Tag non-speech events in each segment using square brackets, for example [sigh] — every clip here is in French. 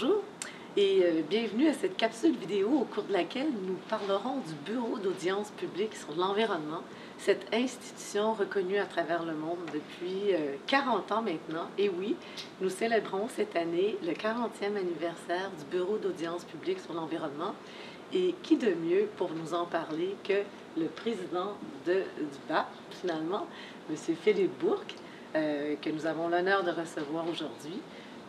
Bonjour et euh, bienvenue à cette capsule vidéo au cours de laquelle nous parlerons du Bureau d'audience publique sur l'environnement, cette institution reconnue à travers le monde depuis 40 euh, ans maintenant. Et oui, nous célébrons cette année le 40e anniversaire du Bureau d'audience publique sur l'environnement. Et qui de mieux pour nous en parler que le président de, du BAP, finalement, M. Philippe Bourque, euh, que nous avons l'honneur de recevoir aujourd'hui.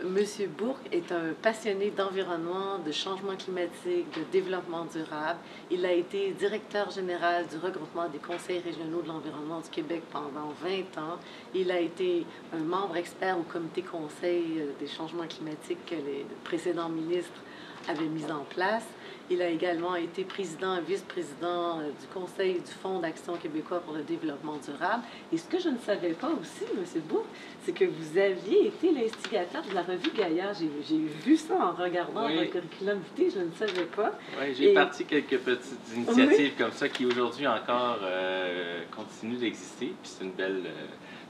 Monsieur Bourque est un passionné d'environnement, de changement climatique, de développement durable. Il a été directeur général du regroupement des conseils régionaux de l'environnement du Québec pendant 20 ans. Il a été un membre expert au comité conseil euh, des changements climatiques que les précédents ministres avaient mis en place. Il a également été président et vice-président euh, du Conseil du Fonds d'action québécois pour le développement durable. Et ce que je ne savais pas aussi, M. Bourg, c'est que vous aviez été l'instigateur de la revue Gaillard. J'ai vu ça en regardant votre curriculum vitae, je ne savais pas. Oui, j'ai parti quelques petites initiatives comme ça qui aujourd'hui encore euh, continuent d'exister. Puis c'est une belle... Euh,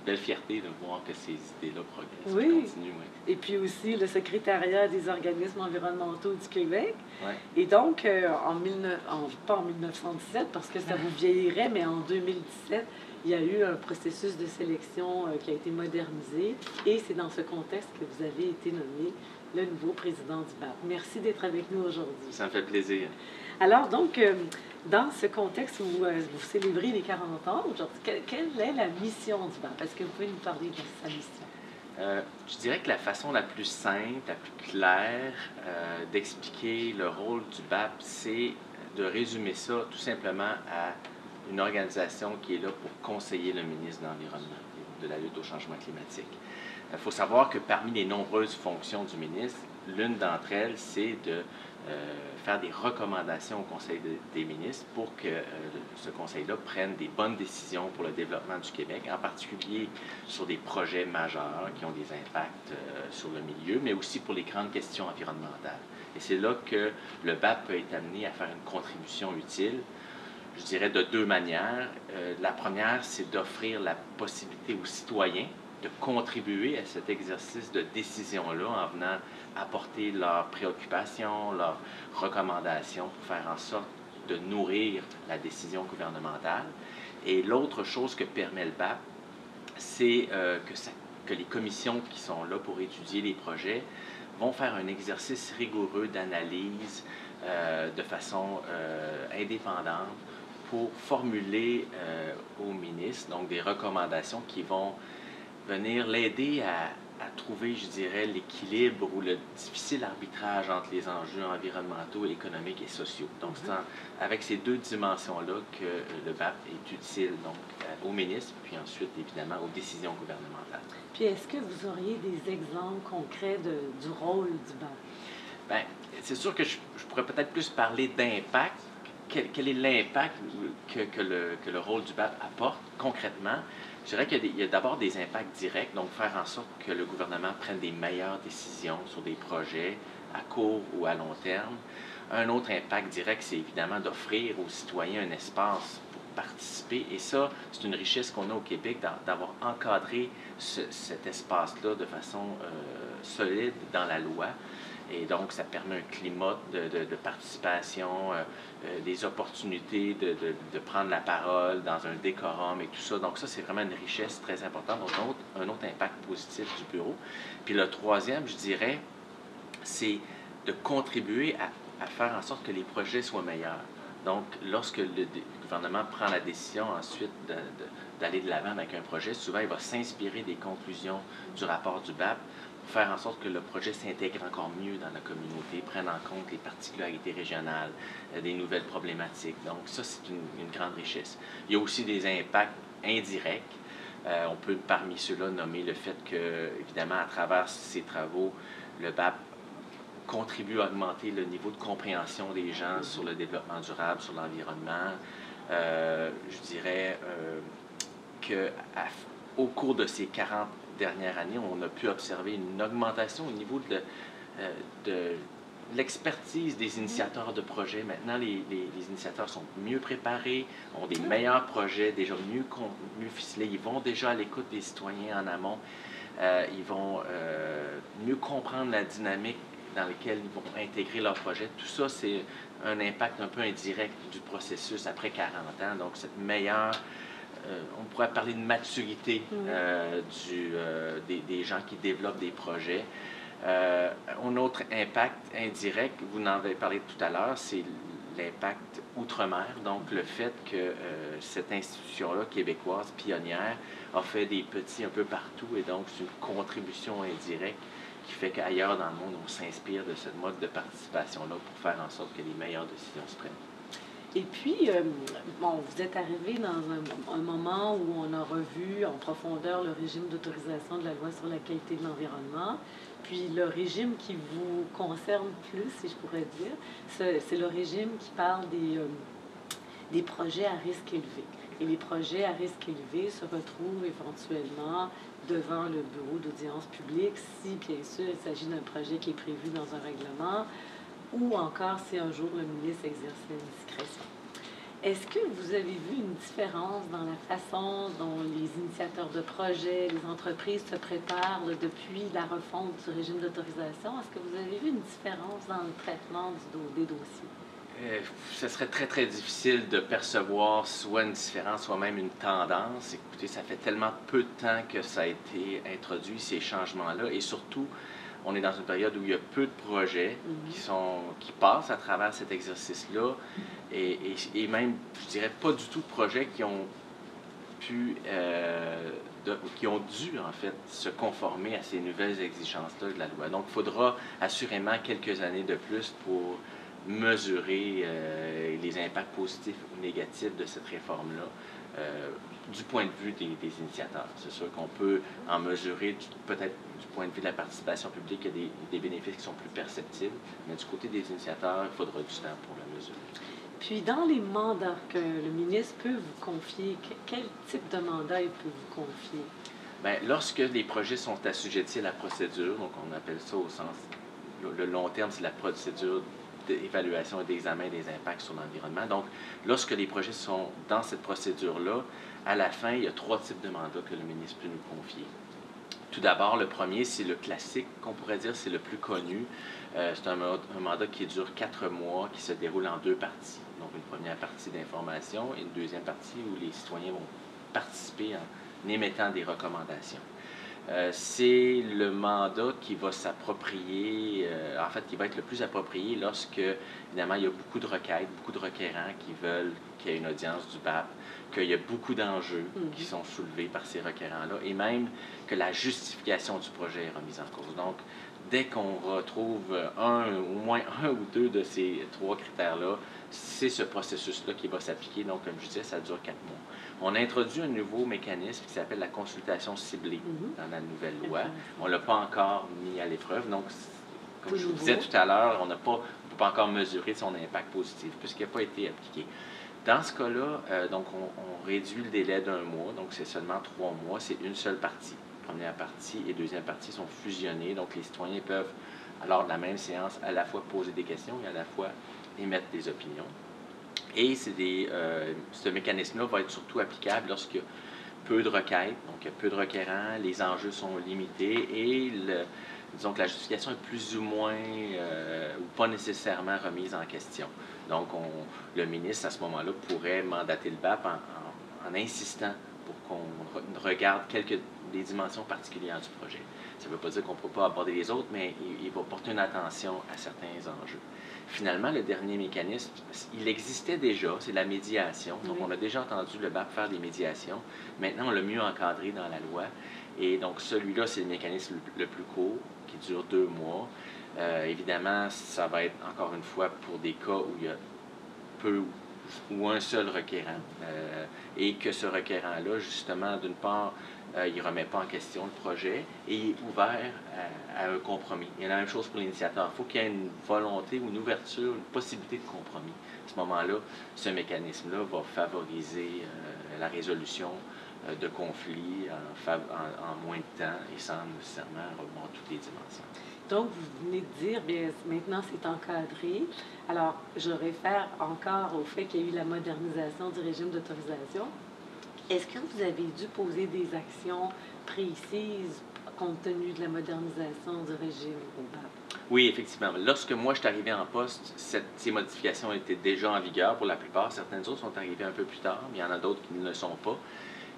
belle fierté de voir que ces idées-là progressent. Oui. Et puis aussi le secrétariat des organismes environnementaux du Québec. Et donc, euh, en, pas en 1917, parce que ça vous vieillirait, mais en 2017, il y a eu un processus de sélection euh, qui a été modernisé. Et c'est dans ce contexte que vous avez été nommé le nouveau président du BAP. Merci d'être avec nous aujourd'hui. Ça me fait plaisir. Alors, donc, euh, dans ce contexte où euh, vous célébrez les 40 ans aujourd'hui, quelle, est la mission du BAP? Est-ce que vous pouvez nous parler de sa mission? Euh, je dirais que la façon la plus simple, la plus claire d'expliquer le rôle du BAP, c'est de résumer ça tout simplement à une organisation qui est là pour conseiller le ministre de l'Environnement de la lutte au changement climatique. Il faut savoir que parmi les nombreuses fonctions du ministre, l'une d'entre elles, c'est de euh, faire des recommandations au Conseil des ministres pour que euh, ce Conseil-là prenne des bonnes décisions pour le développement du Québec, en particulier sur des projets majeurs qui ont des impacts euh, sur le milieu, mais aussi pour les grandes questions environnementales. Et c'est là que le BAP peut être amené à faire une contribution utile je dirais de deux manières. la première, c'est d'offrir la possibilité aux citoyens de contribuer à cet exercice de décision-là en venant apporter leurs préoccupations, leurs recommandations pour faire en sorte de nourrir la décision gouvernementale. Et l'autre chose que permet le BAP, c'est euh, que, les commissions qui sont là pour étudier les projets vont faire un exercice rigoureux d'analyse euh, de façon euh, indépendante pour formuler au ministre donc des recommandations qui vont venir l'aider à, trouver, je dirais, l'équilibre ou le difficile arbitrage entre les enjeux environnementaux, économiques et sociaux. Donc, c'est avec ces deux dimensions-là que euh, le BAP est utile donc, au ministre, puis ensuite, évidemment, aux décisions gouvernementales. Puis, est-ce que vous auriez des exemples concrets de, du rôle du BAP? Bien, c'est sûr que je, pourrais peut-être plus parler d'impact. Quel, est l'impact que, que, le, que le rôle du BAP apporte concrètement? Je dirais qu'il y a, d'abord des impacts directs, donc faire en sorte que le gouvernement prenne des meilleures décisions sur des projets à court ou à long terme. Un autre impact direct, c'est évidemment d'offrir aux citoyens un espace pour participer. Et ça, c'est une richesse qu'on a au Québec d'avoir encadré cet espace-là de façon euh, solide dans la loi. Et donc, ça permet un climat de, participation, euh, euh, des opportunités de, de, prendre la parole dans un décorum et tout ça. Donc, ça, c'est vraiment une richesse très importante, donc un autre, un autre impact positif du bureau. Puis le troisième, je dirais, c'est de contribuer à, à, faire en sorte que les projets soient meilleurs. Donc, lorsque le gouvernement prend la décision ensuite d'aller de l'avant avec un projet, souvent il va s'inspirer des conclusions du rapport du BAP faire en sorte que le projet s'intègre encore mieux dans la communauté, prenne en compte les particularités régionales, euh, des nouvelles problématiques. Donc ça, c'est une, grande richesse. Il y a aussi des impacts indirects. Euh, on peut parmi ceux-là nommer le fait que, évidemment, à travers ces travaux, le BAP contribue à augmenter le niveau de compréhension des gens sur le développement durable, sur l'environnement. Euh, je dirais qu'au cours de ces 40 dernière année, on a pu observer une augmentation au niveau de, euh, de l'expertise des initiateurs de projets. Maintenant, les, les, initiateurs sont mieux préparés, ont des meilleurs projets, déjà mieux, mieux ficelés. Ils vont déjà à l'écoute des citoyens en amont. Euh, ils vont euh, mieux comprendre la dynamique dans lesquels ils vont intégrer leur projet. Tout ça, c'est un impact un peu indirect du processus après 40 ans. Donc, cette meilleure, on pourrait parler de maturité euh, du, euh, des, des, gens qui développent des projets. un autre impact indirect, vous en avez parlé tout à l'heure, c'est l'impact outre-mer. Donc, le fait que cette institution-là, québécoise, pionnière, a fait des petits un peu partout et donc c'est une contribution indirecte qui fait qu'ailleurs dans le monde, on s'inspire de ce mode de participation-là pour faire en sorte que les meilleures décisions se prennent. Et puis, euh, bon, vous êtes arrivé dans un, moment où on a revu en profondeur le régime d'autorisation de la loi sur la qualité de l'environnement. Puis le régime qui vous concerne plus, si je pourrais dire, c'est le régime qui parle des, euh, des projets à risque élevé. Et les projets à risque élevé se retrouvent éventuellement devant le bureau d'audience publique si, bien sûr, il s'agit d'un projet qui est prévu dans un règlement ou encore si un jour le ministre exerce une discrétion. Est-ce que vous avez vu une différence dans la façon dont les initiateurs de projets, les entreprises se préparent depuis la refonte du régime d'autorisation? Est-ce que vous avez vu une différence dans le traitement des dossiers? Euh, ce serait très, très difficile de percevoir soit une différence, soit même une tendance. Écoutez, ça fait tellement peu de temps que ça a été introduit, ces changements-là, et surtout, on est dans une période où il y a peu de projets mhm. qui, sont, qui passent à travers cet exercice-là, et, et, même, je dirais, pas du tout de projets qui ont pu, euh, qui ont dû, en fait, se conformer à ces nouvelles exigences-là de la loi. Donc, il faudra assurément quelques années de plus pour mesurer euh, les impacts positifs ou négatifs de cette réforme-là euh, du point de vue des, initiateurs. C'est sûr qu'on peut en mesurer peut-être du point de vue de la participation publique, il y a des, des, bénéfices qui sont plus perceptibles, mais du côté des initiateurs, il faudra du temps pour la mesurer. Puis, dans les mandats que le ministre peut vous confier, quel type de mandat il peut vous confier? Bien, lorsque les projets sont assujettis à la procédure, donc on appelle ça au sens, le long terme, c'est la procédure d'évaluation et d'examen des impacts sur l'environnement. Donc, lorsque les projets sont dans cette procédure-là, à la fin, il y a trois types de mandats que le ministre peut nous confier. Tout d'abord, le premier, c'est le classique, qu'on pourrait dire, c'est le plus connu. Euh, c'est un, mandat qui dure quatre mois, qui se déroule en deux parties. Donc, une première partie d'information et une deuxième partie où les citoyens vont participer en émettant des recommandations. Euh, c'est le mandat qui va s'approprier, euh, en fait, qui va être le plus approprié lorsque, évidemment, il y a beaucoup de requêtes, beaucoup de requérants qui veulent qu'il y ait une audience du BAP, qu'il y a beaucoup d'enjeux mhm. qui sont soulevés par ces requérants-là, et même que la justification du projet est remise en cause. Donc, dès qu'on retrouve un, au moins [laughs] un ou deux de ces trois critères-là, c'est ce processus-là qui va s'appliquer. Donc, comme je disais, ça dure quatre mois. On a introduit un nouveau mécanisme qui s'appelle la consultation ciblée mhm. dans la nouvelle loi. On ne l'a pas encore mis à l'épreuve. Donc, comme je vous disais tout à l'heure, on n'a pas, peut pas encore mesurer son impact positif puisqu'il n'a pas été appliqué. Dans ce cas-là, euh, donc on, réduit le délai d'un mois, donc c'est seulement trois mois, c'est une seule partie. Première partie et deuxième partie sont fusionnées, donc les citoyens peuvent, lors de la même séance, à la fois poser des questions et à la fois émettre des opinions. Et euh, ce mécanisme-là va être surtout applicable lorsqu'il y a peu de requêtes, donc il y a peu de requérants, les enjeux sont limités et le, la justification est plus ou moins euh, ou pas nécessairement remise en question. Donc on, le ministre, à ce moment-là, pourrait mandater le BAP en, insistant pour qu'on regarde quelques des dimensions particulières du projet. Ça ne veut pas dire qu'on ne peut pas aborder les autres, mais il va porter une attention à certains enjeux. Finalement, le dernier mécanisme, il existait déjà, c'est la médiation. Donc, on a déjà entendu le BAP faire des médiations. Maintenant, on l'a mieux encadré dans la loi. Et donc, celui-là, c'est le mécanisme le plus court, qui dure deux mois. Euh, évidemment, ça va être encore une fois pour des cas où il y a peu ou un seul requérant. Euh, et que ce requérant-là, justement, d'une part, euh, il ne remet pas en question le projet et il est ouvert à, un compromis. Il y a la même chose pour l'initiateur. Il faut qu'il y ait une volonté ou une ouverture, une possibilité de compromis. À ce moment-là, ce mécanisme-là va favoriser euh, la résolution euh, de conflits en, moins de temps et sans nécessairement remonter toutes les dimensions. Donc, vous venez de dire, bien, maintenant c'est encadré. Alors, je réfère encore au fait qu'il y a eu la modernisation du régime d'autorisation. Est-ce que vous avez dû poser des actions précises compte tenu de la modernisation du régime au BAP. Oui, effectivement. Lorsque moi je suis arrivé en poste, cette, ces modifications étaient déjà en vigueur pour la plupart. Certaines autres sont arrivées un peu plus tard, mais il y en a d'autres qui ne le sont pas.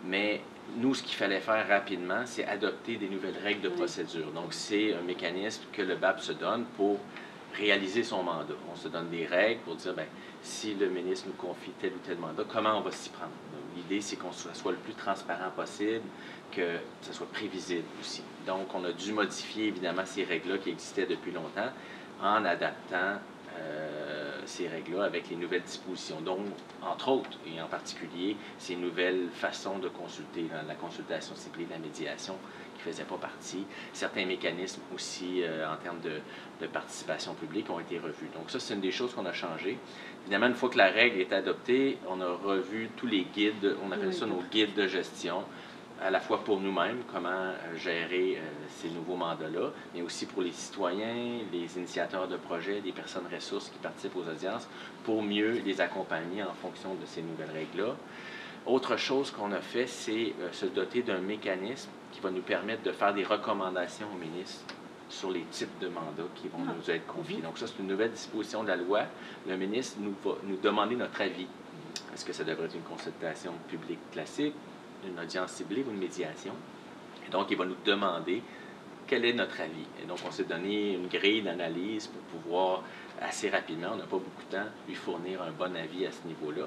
Mais nous, ce qu'il fallait faire rapidement, c'est adopter des nouvelles règles de procédure. Donc, c'est un mécanisme que le BAP se donne pour réaliser son mandat. On se donne des règles pour dire, ben, si le ministre nous confie tel ou tel mandat, comment on va s'y prendre? L'idée, c'est qu'on soit le plus transparent possible, que ce soit prévisible aussi. Donc, on a dû modifier évidemment ces règles-là qui existaient depuis longtemps en adaptant euh, ces règles-là avec les nouvelles dispositions, donc, entre autres, et en particulier, ces nouvelles façons de consulter, la consultation ciblée, la médiation, qui ne faisait pas partie. Certains mécanismes aussi euh, en termes de, de, participation publique ont été revus. Donc ça, c'est une des choses qu'on a changé. Évidemment, une fois que la règle est adoptée, on a revu tous les guides, on appelle ça nos guides de gestion, à la fois pour nous-mêmes, comment euh, gérer euh, ces nouveaux mandats-là, mais aussi pour les citoyens, les initiateurs de projets, les personnes ressources qui participent aux audiences, pour mieux les accompagner en fonction de ces nouvelles règles-là. Autre chose qu'on a fait, c'est euh, se doter d'un mécanisme qui va nous permettre de faire des recommandations au ministre sur les types de mandats qui vont ah. nous être confiés. Donc ça, c'est une nouvelle disposition de la loi. Le ministre nous va nous demander notre avis. Est-ce que ça devrait être une consultation publique classique, une audience ciblée ou une médiation. Et donc, il va nous demander quel est notre avis. Et donc, on s'est donné une grille d'analyse pour pouvoir assez rapidement, on n'a pas beaucoup de temps, lui fournir un bon avis à ce niveau-là.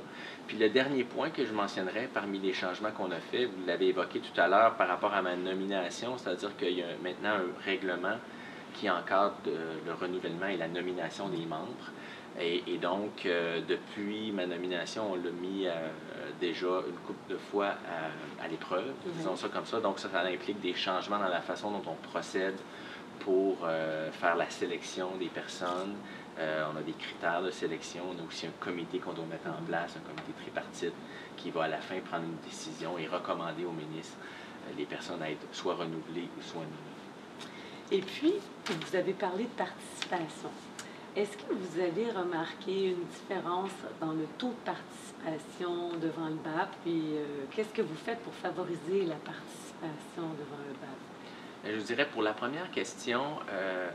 Puis le dernier point que je mentionnerai parmi les changements qu'on a fait, vous l'avez évoqué tout à l'heure par rapport à ma nomination, c'est-à-dire qu'il y a maintenant un règlement qui encadre euh, le renouvellement et la nomination des membres. Et, donc, euh, depuis ma nomination, on l'a mis euh, déjà une couple de fois à, l'épreuve, mhm. disons ça comme ça. Donc, ça, ça implique des changements dans la façon dont on procède pour euh, faire la sélection des personnes. on a des critères de sélection. On a aussi un comité qu'on doit mettre en mhm. place, un comité tripartite qui va à la fin prendre une décision et recommander au ministre les personnes à être soit renouvelées ou soit nommées. Et puis, vous avez parlé de participation. Est-ce que vous avez remarqué une différence dans le taux de participation devant le BAP? Puis euh, qu'est-ce que vous faites pour favoriser la participation devant le BAP? Euh, je vous dirais pour la première question, euh,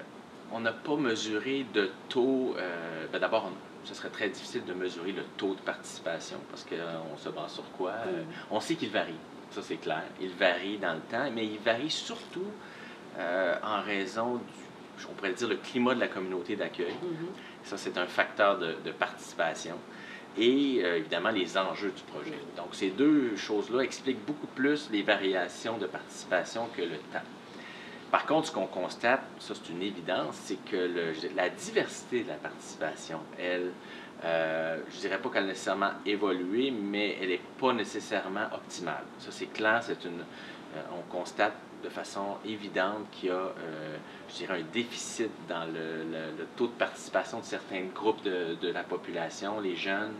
on n'a pas mesuré de taux. Ben d'abord, ce serait très difficile de mesurer le taux de participation parce qu'on se base sur quoi? on sait qu'il varie, ça c'est clair. Il varie dans le temps, mais il varie surtout en raison du on pourrait dire, le climat de la communauté d'accueil. Mm-hmm. Ça, c'est un facteur de, participation. Et euh, évidemment, les enjeux du projet. Donc, ces deux choses-là expliquent beaucoup plus les variations de participation que le temps. Par contre, ce qu'on constate, ça c'est une évidence, c'est que la diversité de la participation, elle, euh, je ne dirais pas qu'elle a nécessairement évolué, mais elle n'est pas nécessairement optimale. Ça c'est clair, c'est une, euh, on constate de façon évidente qu'il y a, euh, je dirais, un déficit dans le, taux de participation de certains groupes de, de, la population, les jeunes,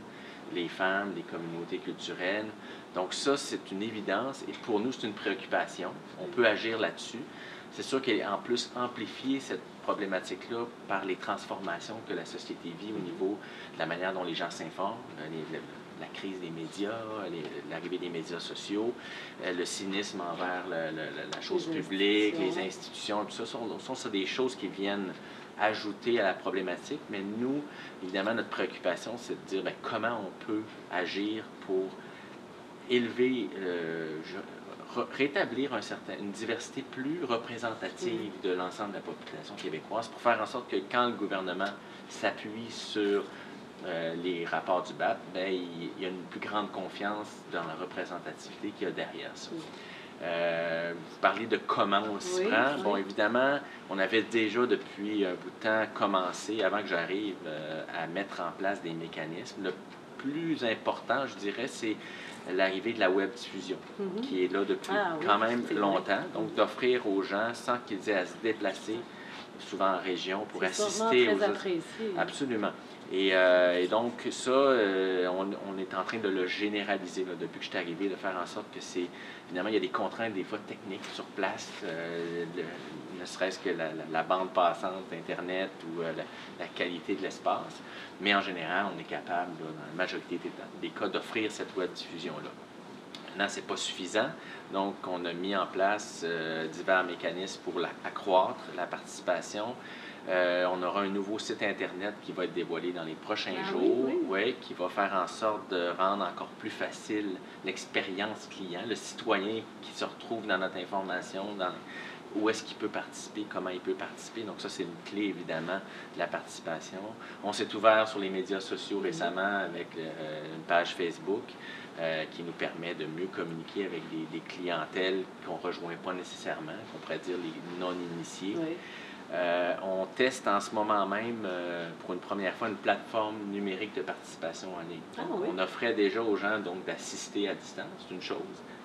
les femmes, les communautés culturelles. Donc ça, c'est une évidence et pour nous, c'est une préoccupation. On peut agir là-dessus. C'est sûr qu'elle est en plus amplifiée, cette problématique-là, par les transformations que la société vit au niveau de la manière dont les gens s'informent, la crise des médias, l'arrivée des médias sociaux, euh, le cynisme envers la chose publique, les institutions, tout ça sont, sont ça des choses qui viennent ajouter à la problématique. Mais nous, évidemment, notre préoccupation, c'est de dire ben, comment on peut agir pour élever, euh, rétablir un certain, une diversité plus représentative de l'ensemble de la population québécoise pour faire en sorte que quand le gouvernement s'appuie sur euh, les rapports du BAP, ben, il, y a une plus grande confiance dans la représentativité qu'il y a derrière ça. Euh, vous parlez de comment on s'y prend. Bon, évidemment, on avait déjà depuis un bout de temps commencé, avant que j'arrive, euh, à mettre en place des mécanismes. Le plus important, je dirais, c'est l'arrivée de la web diffusion, mm-hmm. qui est là depuis ah quand même longtemps. Donc, d'offrir aux gens, sans qu'ils aient à se déplacer, souvent en région, pour assister aux... Apprécié. Absolument. Euh, et, donc, ça, euh, on, est en train de le généraliser depuis que je suis arrivé, de faire en sorte que c'est. Évidemment, il y a des contraintes, des fois techniques sur place, euh, ne serait-ce que la, bande passante d'Internet ou la, qualité de l'espace. Mais en général, on est capable, dans la majorité des, cas, d'offrir cette web diffusion-là. Maintenant, ce n'est pas suffisant. Donc, on a mis en place divers mécanismes pour accroître la participation. Euh, on aura un nouveau site Internet qui va être dévoilé dans les prochains Ah jours, oui, ouais, qui va faire en sorte de rendre encore plus facile l'expérience client, le citoyen qui se retrouve dans notre information, dans où est-ce qu'il peut participer, comment il peut participer. Donc ça, c'est une clé, évidemment, de la participation. On s'est ouvert sur les médias sociaux récemment avec euh, une page Facebook euh, qui nous permet de mieux communiquer avec des, des clientèles qu'on ne rejoint pas nécessairement, qu'on pourrait dire les non-initiés. Oui. Euh, on teste en ce moment même, euh, pour une première fois, une plateforme numérique de participation en ligne. Ah oui. On offrait déjà aux gens donc d'assister à distance, c'est une chose,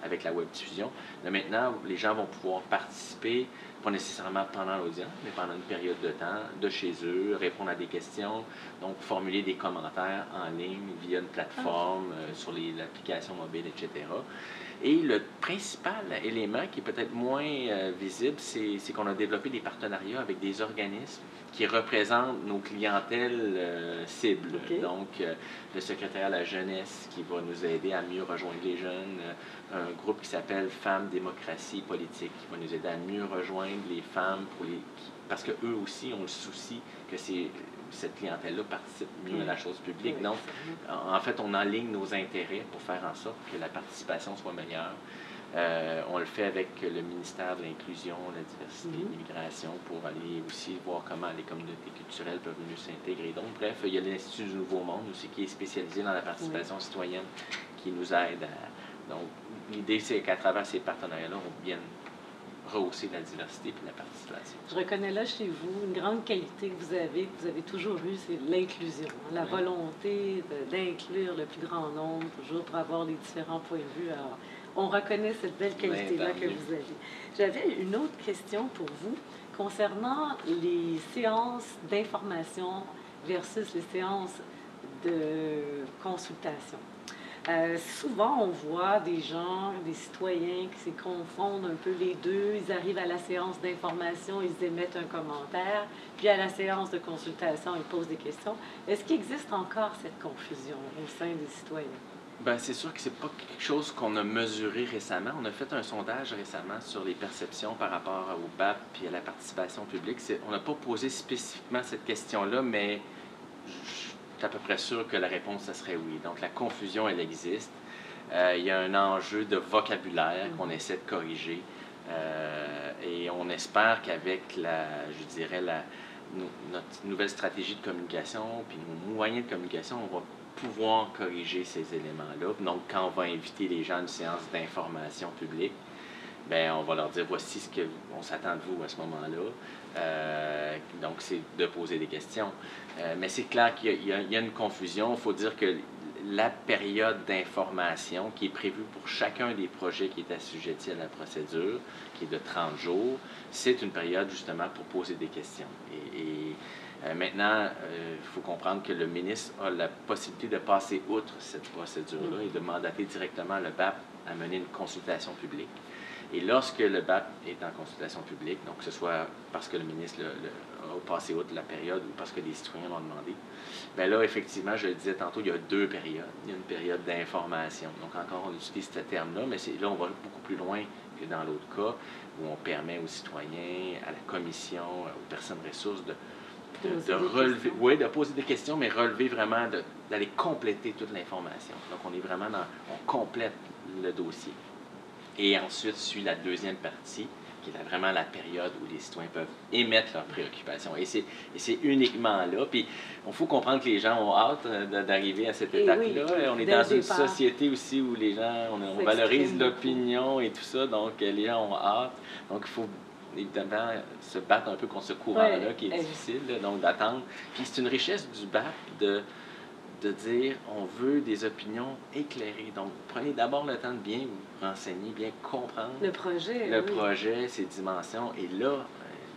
avec la web diffusion. Mais maintenant, les gens vont pouvoir participer, pas nécessairement pendant l'audience, mais pendant une période de temps, de chez eux, répondre à des questions, donc formuler des commentaires en ligne via une plateforme, Ah. euh, sur les- l'application mobile, etc. Et le principal élément qui est peut-être moins euh, visible, c'est qu'on a développé des partenariats avec des organismes qui représentent nos clientèles euh, cibles. Donc, euh, le secrétaire à la jeunesse qui va nous aider à mieux rejoindre les jeunes, un groupe qui s'appelle Femmes, démocratie politique qui va nous aider à mieux rejoindre les femmes pour les, qui- parce que eux aussi ont le souci que c'est cette clientèle-là participe mieux à la chose publique. Donc, en fait, on enligne nos intérêts pour faire en sorte que la participation soit meilleure. Euh, on le fait avec le ministère de l'Inclusion, la diversité et de l'immigration pour aller aussi voir comment les communautés culturelles peuvent mieux s'intégrer. Donc, bref, il y a l'Institut du Nouveau Monde aussi qui est spécialisé dans la participation citoyenne qui nous aide à. Donc, l'idée, c'est qu'à travers ces partenariats-là, on vienne rehausser la diversité et la participation. Je reconnais là chez vous une grande qualité que vous avez, que vous avez toujours eue, c'est l'inclusion. hein, La Oui. volonté d'inclure le plus grand nombre, toujours pour avoir les différents points de vue. Alors, on reconnaît cette belle qualité-là tant que vous avez. J'avais une autre question pour vous concernant les séances d'information versus les séances de consultation. Euh, souvent, on voit des gens, des citoyens qui se confondent un peu les deux. Ils arrivent à la séance d'information, ils émettent un commentaire, puis à la séance de consultation, ils posent des questions. Est-ce qu'il existe encore cette confusion au sein des citoyens? Ben, c'est sûr que c'est pas quelque chose qu'on a mesuré récemment. On a fait un sondage récemment sur les perceptions par rapport au BAP et à la participation publique. On n'a pas posé spécifiquement cette question-là, mais je à peu près sûr que la réponse, ça serait oui. Donc, la confusion, elle existe. Euh, il y a un enjeu de vocabulaire qu'on essaie de corriger. Euh, et on espère qu'avec la, je dirais, la, no- notre nouvelle stratégie de communication, puis nos moyens de communication, on va pouvoir corriger ces éléments-là. Donc, quand on va inviter les gens à une séance d'information publique, ben, on va leur dire voici ce qu'on s'attend de vous à ce moment-là. Euh, donc, c'est de poser des questions. Euh, mais c'est clair qu'il y a- une confusion. Il faut dire que la période d'information qui est prévue pour chacun des projets qui est assujetti à la procédure, qui est de 30 jours, c'est une période justement pour poser des questions. Et, et, euh, maintenant, il faut comprendre que le ministre a la possibilité de passer outre cette procédure-là et de mandater directement le BAP à mener une consultation publique. Et lorsque le BAP est en consultation publique, donc que ce soit parce que le ministre le- le- a passé outre la période ou parce que des citoyens l'ont demandé, bien là, effectivement, je le disais tantôt, il y a deux périodes. Il y a une période d'information. Donc encore, on utilise ce terme-là, mais là, on va beaucoup plus loin que dans l'autre cas, où on permet aux citoyens, à la commission, aux personnes ressources de, de, Poser de des relever, questions. oui, de poser des questions, mais relever vraiment, d'aller compléter toute l'information. Donc, on est vraiment dans, on complète le dossier. Et ensuite suit la deuxième partie, qui est vraiment la période où les citoyens peuvent émettre leurs préoccupations. Et c'est, uniquement là. Puis, il faut comprendre que les gens ont hâte euh, d'arriver à cette Et étape-là. oui, on est dans une départ. société aussi où les gens, on, valorise l'opinion et tout ça. Donc, les gens ont hâte. Donc, il faut évidemment se battre un peu contre ce courant-là Ouais, qui est eh difficile, là, donc d'attendre. Puis c'est une richesse du BAP de, de dire on veut des opinions éclairées. Donc prenez d'abord le temps de bien vous renseigner, bien comprendre Le projet, le oui. projet, ses dimensions, et là, euh,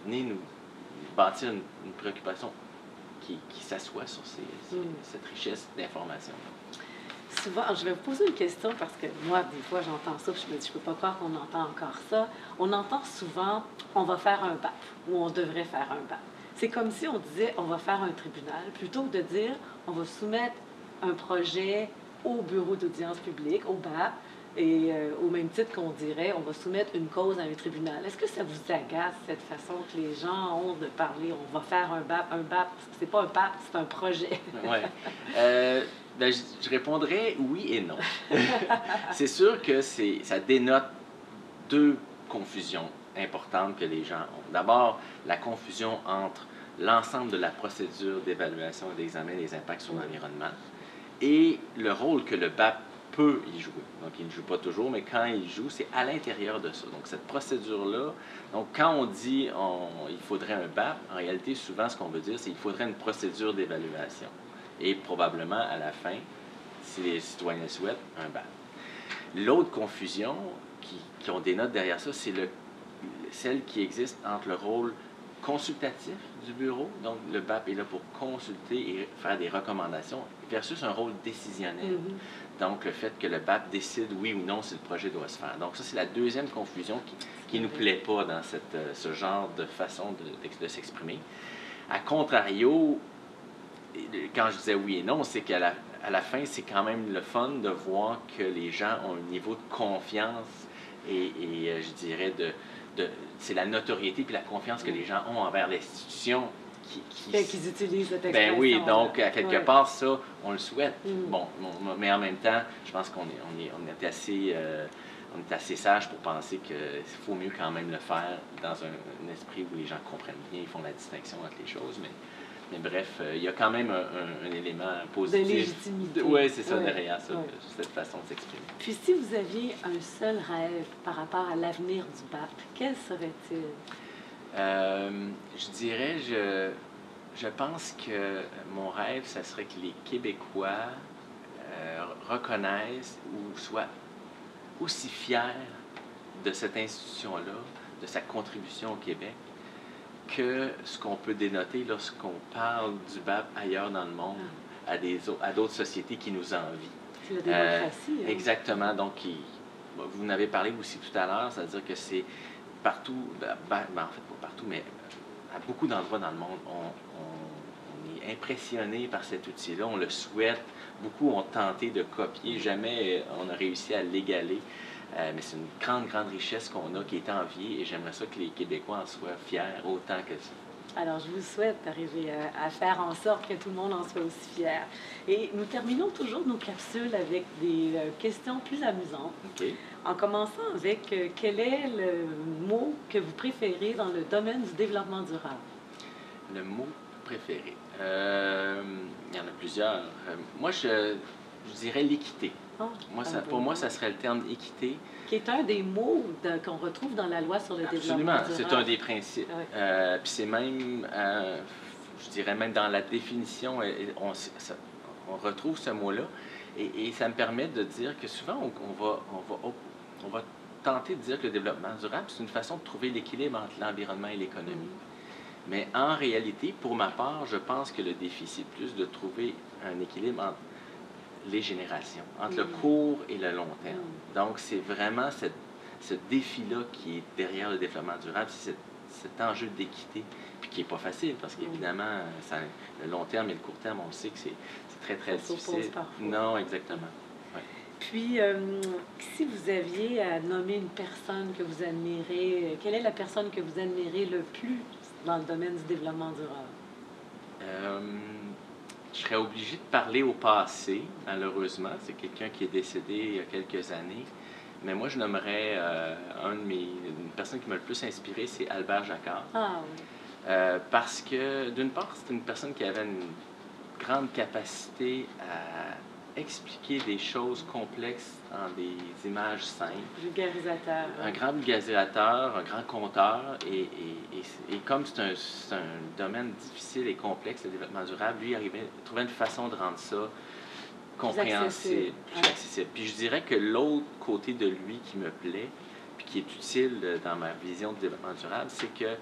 venez nous bâtir une, une préoccupation qui, qui s'assoit sur ces- ces- Mm. cette richesse d'informations. Souvent, je vais vous poser une question parce que moi, des fois, j'entends ça, puis je me dis, je peux pas croire qu'on entend encore ça. On entend souvent, on va faire un BAP ou on devrait faire un BAP. C'est comme si on disait, on va faire un tribunal, plutôt que de dire, on va soumettre un projet au bureau d'audience publique, au BAP. Et euh, au même titre qu'on dirait, on va soumettre une cause à un tribunal. Est-ce que ça vous agace, cette façon que les gens ont de parler? On va faire un BAP, un BAP, c'est pas un BAP, c'est un projet. oui. Euh, ben, je, je, répondrais oui et non. [laughs] c'est sûr que ça dénote deux confusions importantes que les gens ont. D'abord, la confusion entre l'ensemble de la procédure d'évaluation et d'examen des impacts sur l'environnement et le rôle que le BAP peut y jouer. Donc, il ne joue pas toujours, mais quand il joue, c'est à l'intérieur de ça. Donc, cette procédure-là, donc quand on dit on, il faudrait un BAP, en réalité, souvent, ce qu'on veut dire, c'est qu'il faudrait une procédure d'évaluation. Et probablement, à la fin, si les citoyens le souhaitent, un BAP. L'autre confusion qui, qui on dénote derrière ça, c'est le, celle qui existe entre le rôle consultatif du bureau, donc le BAP est là pour consulter et faire des recommandations, versus un rôle décisionnel. Mm-hmm. Donc le fait que le BAP décide oui ou non si le projet doit se faire. Donc ça, c'est la deuxième confusion qui ne nous plaît pas dans cette, euh, ce genre de façon de, de, s'exprimer. À contrario, quand je disais oui et non, c'est qu'à la, à la fin, c'est quand même le fun de voir que les gens ont un niveau de confiance et, et euh, je dirais de, c'est la notoriété puis la confiance que les gens ont envers l'institution qui, qui utilisent cette Ben oui, donc à quelque part, ça, on le souhaite. Mm. Bon, mais en même temps, je pense qu'on est, on est, on est assez... Euh, on est assez sage pour penser qu'il faut mieux quand même le faire dans un, esprit où les gens comprennent bien, ils font la distinction entre les choses, mais mais bref, euh, il y a quand même un, élément positif. De légitimité. Oui, c'est ça derrière ça, cette façon de s'exprimer. Puis si vous aviez un seul rêve par rapport à l'avenir du BAP, quel serait-il? Euh, je dirais, je, je pense que mon rêve, ça serait que les Québécois euh, reconnaissent ou soient aussi fiers de cette institution-là, de sa contribution au Québec, que ce qu'on peut dénoter lorsqu'on parle du BAP ailleurs dans le monde, ah. à, des, à d'autres sociétés qui nous envient. C'est la démocratie. Euh, hein. Exactement. Donc, vous en avez parlé aussi tout à l'heure, c'est-à-dire que c'est partout, ben, ben, ben, en fait pas partout, mais à beaucoup d'endroits dans le monde, on, on est impressionné par cet outil-là, on le souhaite. Beaucoup ont tenté de copier, jamais on a réussi à l'égaler. Euh, mais c'est une grande, grande richesse qu'on a qui est enviée et j'aimerais ça que les Québécois en soient fiers autant que ça. Alors, je vous souhaite d'arriver à, faire en sorte que tout le monde en soit aussi fier. Et nous terminons toujours nos capsules avec des euh, questions plus amusantes. En commençant avec euh, quel est le mot que vous préférez dans le domaine du développement durable? Le mot préféré. il y en a plusieurs. moi, je, je dirais l'équité. Ah, moi, ça, pour moi, ça serait le terme équité. Qui est un des mots qu'on retrouve dans la loi sur le développement Absolument, c'est un des principes. Euh, puis c'est même, euh, je dirais même dans la définition, on, on retrouve ce mot-là. Et, ça me permet de dire que souvent, on, va, on, va, on va tenter de dire que le développement durable, c'est une façon de trouver l'équilibre entre l'environnement et l'économie. Mm. Mais en réalité, pour ma part, je pense que le défi, c'est plus de trouver un équilibre entre les générations, entre le mm. court et le long terme. Mm. Donc, c'est vraiment cette, ce défi-là qui est derrière le développement durable, c'est cet, enjeu d'équité, puis qui n'est pas facile, parce mm. qu'évidemment, le long terme et le court terme, on sait que c'est très, très difficile. Non, exactement. Puis, euh, si vous aviez à nommer une personne que vous admirez, quelle est la personne que vous admirez le plus dans le domaine du développement durable? Euh, je serais obligé de parler au passé, malheureusement. C'est quelqu'un qui est décédé il y a quelques années. Mais moi, je nommerais euh, un de mes, une personne qui m'a le plus inspiré, c'est Albert Jacquard. Ah oui. Euh, parce que, d'une part, c'est une personne qui avait une grande capacité à expliquer des choses complexes en des images simples. Vulgarisateur. Un grand vulgarisateur, un grand conteur. Et, et, et, comme c'est un, un, domaine difficile et complexe, le développement durable, lui, arrivait, trouvait une façon de rendre ça compréhensible, plus accessible. Puis je dirais que l'autre côté de lui qui me plaît, puis qui est utile dans ma vision de développement durable, c'est que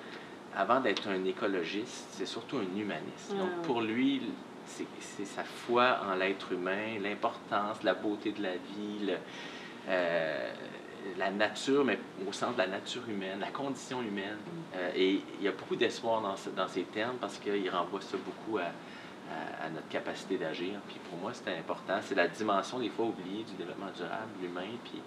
avant d'être un écologiste, c'est surtout un humaniste. Donc pour lui, c'est sa foi en l'être humain, l'importance, la beauté de la vie, euh, la nature, mais au sens de la nature humaine, la condition humaine. Euh, et il y a beaucoup d'espoir dans, ces termes parce qu'il renvoie ça beaucoup à, à, notre capacité d'agir. Puis pour moi, c'était important. C'est la dimension des fois oubliée du développement durable, l'humain, puis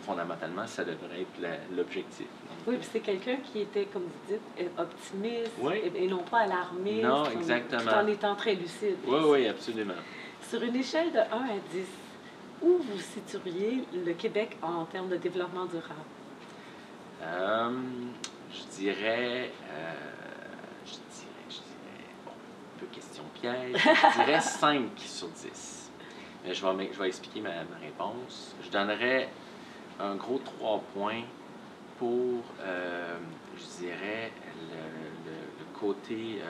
fondamentalement, ça devrait être l'objectif. Oui, puis c'est quelqu'un qui était, comme vous dites, optimiste et, non pas alarmiste. Non, exactement. Tout en étant très lucide. Oui, oui, absolument. Sur une échelle de 1 à 10, où vous situeriez le Québec en termes de développement durable? Euh, je dirais, euh, je dirais, je dirais, bon, un peu question piège, je dirais [laughs] 5 sur 10. Mais je vais, je vais expliquer ma, réponse. Je donnerais un gros 3 points pour, euh, je dirais, le, le, côté,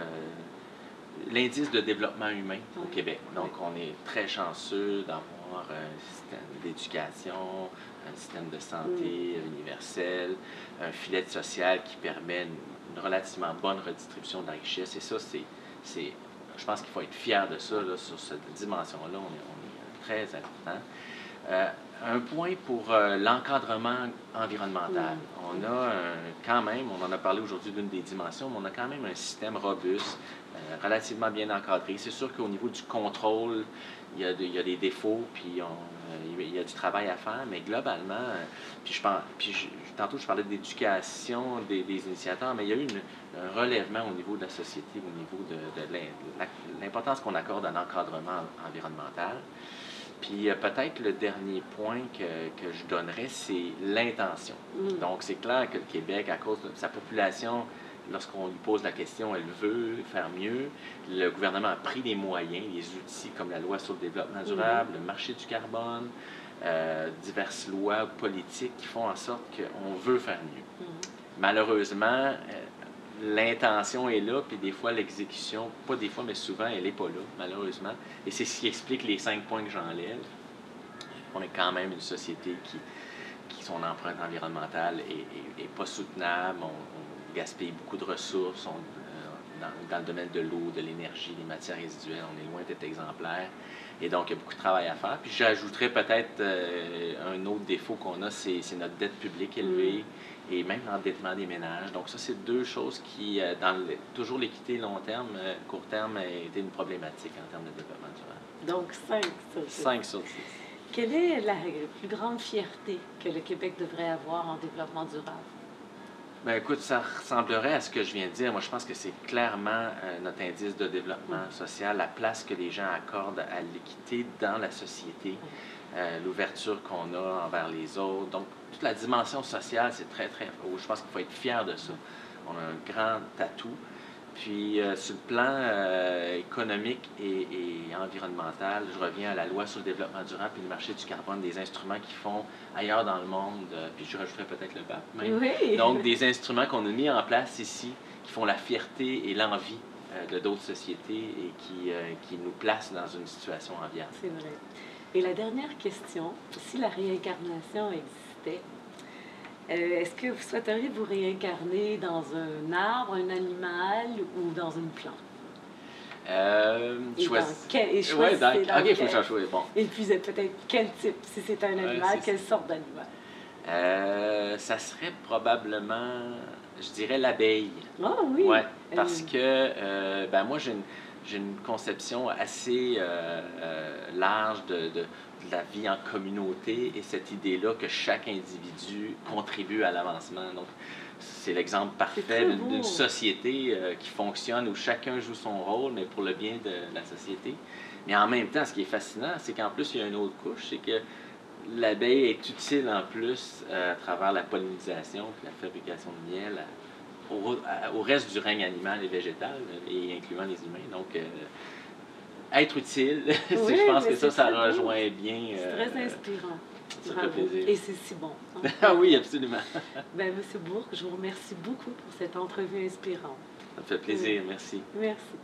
l'indice de développement humain au Québec. Donc, on est très chanceux d'avoir un système d'éducation, un système de santé mm. universel, un filet social qui permet une, relativement bonne redistribution de la richesse. Et ça, c'est, je pense qu'il faut être fier de ça, sur cette dimension-là, on est, très important. Euh, un point pour euh, l'encadrement environnemental. Mm. On a quand même, on en a parlé aujourd'hui d'une des dimensions, mais on a quand même un système robuste, euh, relativement bien encadré. C'est sûr qu'au niveau du contrôle, il y, a il y a des défauts, puis on, il y a du travail à faire, mais globalement, puis, je pense, puis tantôt je parlais d'éducation des, des, initiateurs, mais il y a eu un relèvement au niveau de la société, au niveau de, de l'importance qu'on accorde à l'encadrement environnemental. Puis euh, peut-être le dernier point que, que je donnerais, c'est l'intention. Mm. Donc c'est clair que le Québec, à cause de sa population, lorsqu'on lui pose la question, elle veut faire mieux. Le gouvernement a pris des moyens, des outils comme la loi sur le développement durable, le marché du carbone, euh, diverses lois politiques qui font en sorte qu'on veut faire mieux. Mm. Malheureusement, euh, l'intention est là, puis des fois l'exécution, pas des fois, mais souvent, elle n'est pas là, malheureusement. Et c'est ce qui explique les cinq points que j'enlève. On est quand même une société qui, qui son empreinte environnementale est, pas soutenable. On, gaspille beaucoup de ressources. Euh, dans, dans, le domaine de l'eau, de l'énergie, des matières résiduelles, on est loin d'être exemplaire. Et donc, il y a beaucoup de travail à faire. Puis j'ajouterais peut-être euh, un autre défaut qu'on a, c'est notre dette publique élevée. Mm et même l'endettement des ménages. Donc ça, c'est deux choses qui, euh, dans toujours l'équité long terme, euh, court terme, a été une problématique en termes de développement durable. Donc 5 sur 10. 5 sur 10. Quelle est la plus grande fierté que le Québec devrait avoir en développement durable? Bien, écoute, ça ressemblerait à ce que je viens de dire. Moi, je pense que c'est clairement euh, notre indice de développement social, la place que les gens accordent à l'équité dans la société. Euh, l'ouverture qu'on a envers les autres. Donc, toute la dimension sociale, c'est très, très... Je pense qu'il faut être fier de ça. On a un grand atout. Puis, euh, sur le plan euh, économique et, environnemental, je reviens à la loi sur le développement durable et le marché du carbone, des instruments qui font ailleurs dans le monde, puis je rajouterais peut-être le BAP Oui. Donc, des instruments qu'on a mis en place ici, qui font la fierté et l'envie de d'autres sociétés et qui, qui nous placent dans une situation enviable. C'est vrai. Et la dernière question, si la réincarnation existait, euh, est-ce que vous souhaiteriez vous réincarner dans un arbre, un animal ou dans une plante? Euh, et, quel, et ouais, dans, ok, il faut choisir. Bon. Et puis peut-être quel type, si c'est un animal, quelle sorte d'animal? Euh, ça serait probablement, je dirais l'abeille. Ah oui. Ouais, parce que euh, ben moi j'ai une conception assez euh, euh, large de, de, la vie en communauté et cette idée-là que chaque individu contribue à l'avancement. Donc, c'est l'exemple parfait d'une société euh, qui fonctionne où chacun joue son rôle, mais pour le bien de, la société. Mais en même temps, ce qui est fascinant, c'est qu'en plus, il y a une autre couche, c'est que l'abeille est utile en plus à travers la pollinisation, la fabrication de miel, au, reste du règne animal et végétal, et incluant les humains. Donc, euh, être utile, [laughs] je pense que ça, ça rejoint bien. C'est très euh, inspirant. Ça fait plaisir. Et c'est si bon. [laughs] ah oui, absolument. [laughs] ben, Monsieur Bourg, je vous remercie beaucoup pour cette entrevue inspirante. Ça me fait plaisir, merci. Merci.